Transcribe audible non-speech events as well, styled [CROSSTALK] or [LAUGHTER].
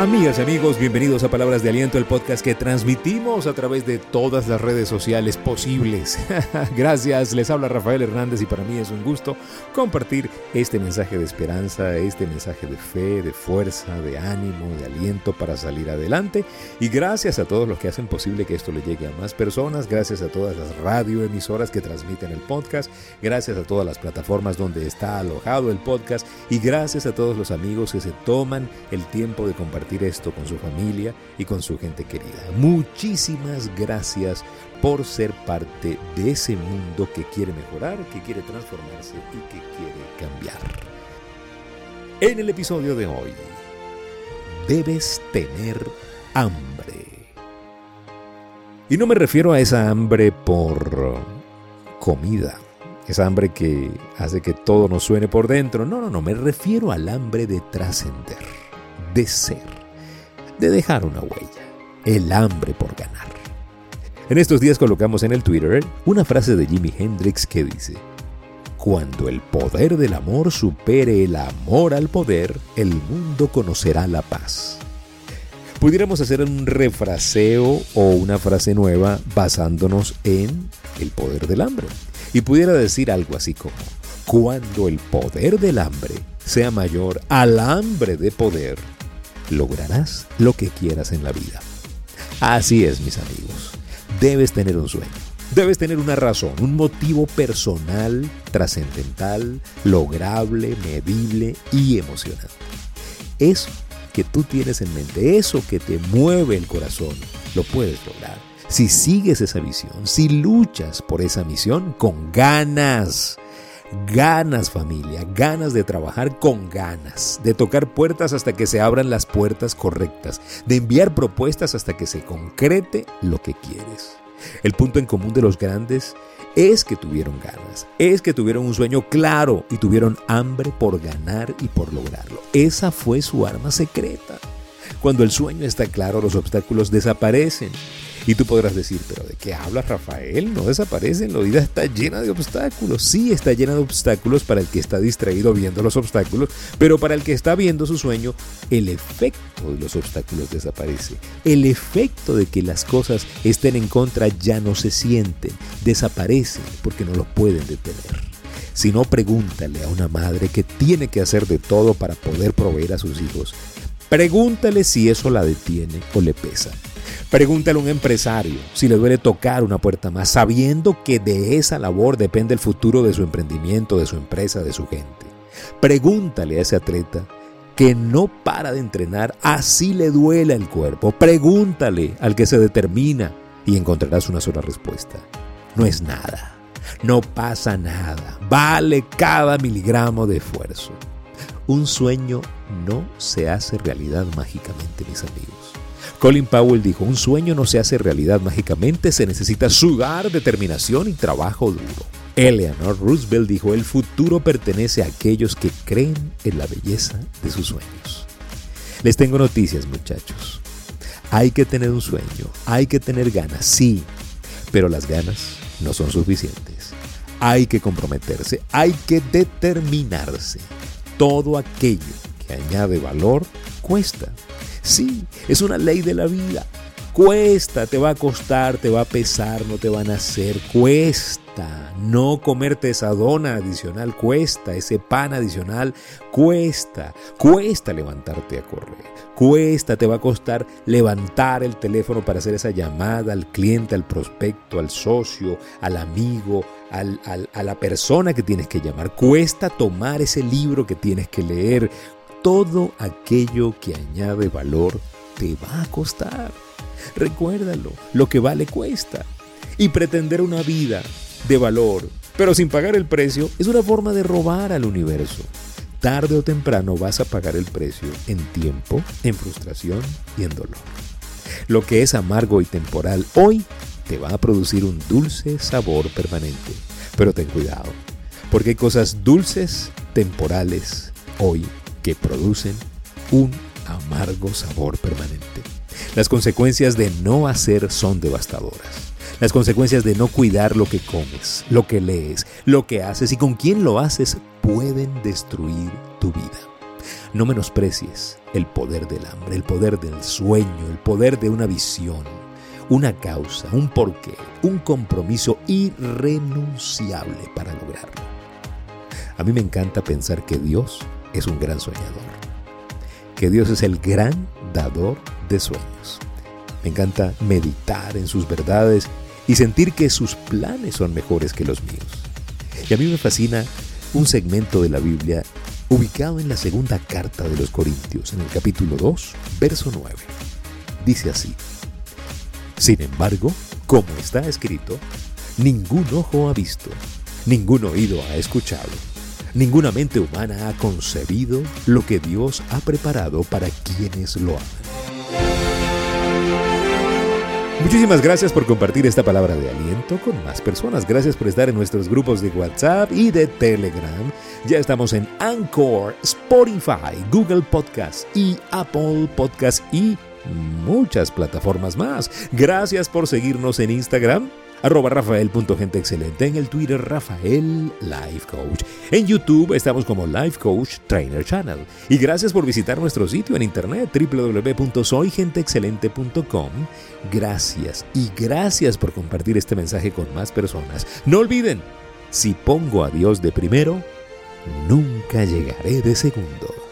Amigas y amigos, bienvenidos a Palabras de Aliento, el podcast que transmitimos a través de todas las redes sociales posibles. [LAUGHS] Gracias, les habla Rafael Hernández y para mí es un gusto compartir este mensaje de esperanza, este mensaje de fe, de fuerza, de ánimo, de aliento para salir adelante. Y gracias a todos los que hacen posible que esto le llegue a más personas, gracias a todas las radioemisoras que transmiten el podcast, gracias a todas las plataformas donde está alojado el podcast y gracias a todos los amigos que se toman el tiempo de compartir esto con su familia y con su gente querida. Muchísimas gracias por ser parte de ese mundo que quiere mejorar, que quiere transformarse y que quiere cambiar. En el episodio de hoy, debes tener hambre. Y no me refiero a esa hambre por comida, esa hambre que hace que todo nos suene por dentro. No, no, no, me refiero al hambre de trascender de ser, de dejar una huella, el hambre por ganar. En estos días colocamos en el Twitter una frase de Jimi Hendrix que dice, cuando el poder del amor supere el amor al poder, el mundo conocerá la paz. Pudiéramos hacer un refraseo o una frase nueva basándonos en el poder del hambre. Y pudiera decir algo así como, cuando el poder del hambre sea mayor al hambre de poder, lograrás lo que quieras en la vida. Así es, mis amigos. Debes tener un sueño. Debes tener una razón, un motivo personal, trascendental, lograble, medible y emocionante. Eso que tú tienes en mente, eso que te mueve el corazón, lo puedes lograr. Si sigues esa visión, si luchas por esa misión con ganas, Ganas familia, ganas de trabajar con ganas, de tocar puertas hasta que se abran las puertas correctas, de enviar propuestas hasta que se concrete lo que quieres. El punto en común de los grandes es que tuvieron ganas, es que tuvieron un sueño claro y tuvieron hambre por ganar y por lograrlo. Esa fue su arma secreta. Cuando el sueño está claro, los obstáculos desaparecen. Y tú podrás decir, pero ¿de qué habla Rafael? No desaparecen, la vida está llena de obstáculos. Sí, está llena de obstáculos para el que está distraído viendo los obstáculos, pero para el que está viendo su sueño, el efecto de los obstáculos desaparece. El efecto de que las cosas estén en contra ya no se sienten, desaparecen porque no lo pueden detener. Si no, pregúntale a una madre que tiene que hacer de todo para poder proveer a sus hijos. Pregúntale si eso la detiene o le pesa. Pregúntale a un empresario si le duele tocar una puerta más, sabiendo que de esa labor depende el futuro de su emprendimiento, de su empresa, de su gente. Pregúntale a ese atleta que no para de entrenar, así le duela el cuerpo. Pregúntale al que se determina y encontrarás una sola respuesta. No es nada. No pasa nada. Vale cada miligramo de esfuerzo. Un sueño no se hace realidad mágicamente, mis amigos. Colin Powell dijo, un sueño no se hace realidad mágicamente, se necesita sudar, determinación y trabajo duro. Eleanor Roosevelt dijo, el futuro pertenece a aquellos que creen en la belleza de sus sueños. Les tengo noticias muchachos. Hay que tener un sueño, hay que tener ganas, sí, pero las ganas no son suficientes. Hay que comprometerse, hay que determinarse. Todo aquello que añade valor cuesta. Sí, es una ley de la vida. Cuesta, te va a costar, te va a pesar, no te van a hacer. Cuesta. No comerte esa dona adicional cuesta, ese pan adicional cuesta. Cuesta levantarte a correr. Cuesta, te va a costar levantar el teléfono para hacer esa llamada al cliente, al prospecto, al socio, al amigo, a la persona que tienes que llamar. Cuesta tomar ese libro que tienes que leer todo aquello que añade valor te va a costar. Recuérdalo, lo que vale cuesta. Y pretender una vida de valor, pero sin pagar el precio, es una forma de robar al universo. Tarde o temprano vas a pagar el precio en tiempo, en frustración y en dolor. Lo que es amargo y temporal hoy te va a producir un dulce sabor permanente. Pero ten cuidado, porque hay cosas dulces, temporales, hoy que producen un amargo sabor permanente. Las consecuencias de no hacer son devastadoras. Las consecuencias de no cuidar lo que comes, lo que lees, lo que haces y con quién lo haces pueden destruir tu vida. No menosprecies el poder del hambre, el poder del sueño, el poder de una visión, una causa, un porqué, un compromiso irrenunciable para lograrlo. A mí me encanta pensar que Dios es un gran soñador, que Dios es el gran dador de sueños. Me encanta meditar en sus verdades y sentir que sus planes son mejores que los míos. Y a mí me fascina un segmento de la Biblia ubicado en la segunda carta de los Corintios, en el capítulo 2, verso 9. Dice así, Sin embargo, como está escrito, ningún ojo ha visto, ningún oído ha escuchado, ninguna mente humana ha concebido lo que Dios ha preparado para quienes lo aman. Muchísimas gracias por compartir esta palabra de aliento con más personas. Gracias por estar en nuestros grupos de WhatsApp y de Telegram. Ya estamos en Anchor, Spotify, Google Podcast y Apple Podcast y muchas plataformas más. Gracias por seguirnos en Instagram arroba rafael.genteexcelente, en el Twitter Rafael Life Coach. En YouTube estamos como Life Coach Trainer Channel. Y gracias por visitar nuestro sitio en internet www.soygenteexcelente.com. Gracias y gracias por compartir este mensaje con más personas. No olviden, si pongo a Dios de primero, nunca llegaré de segundo.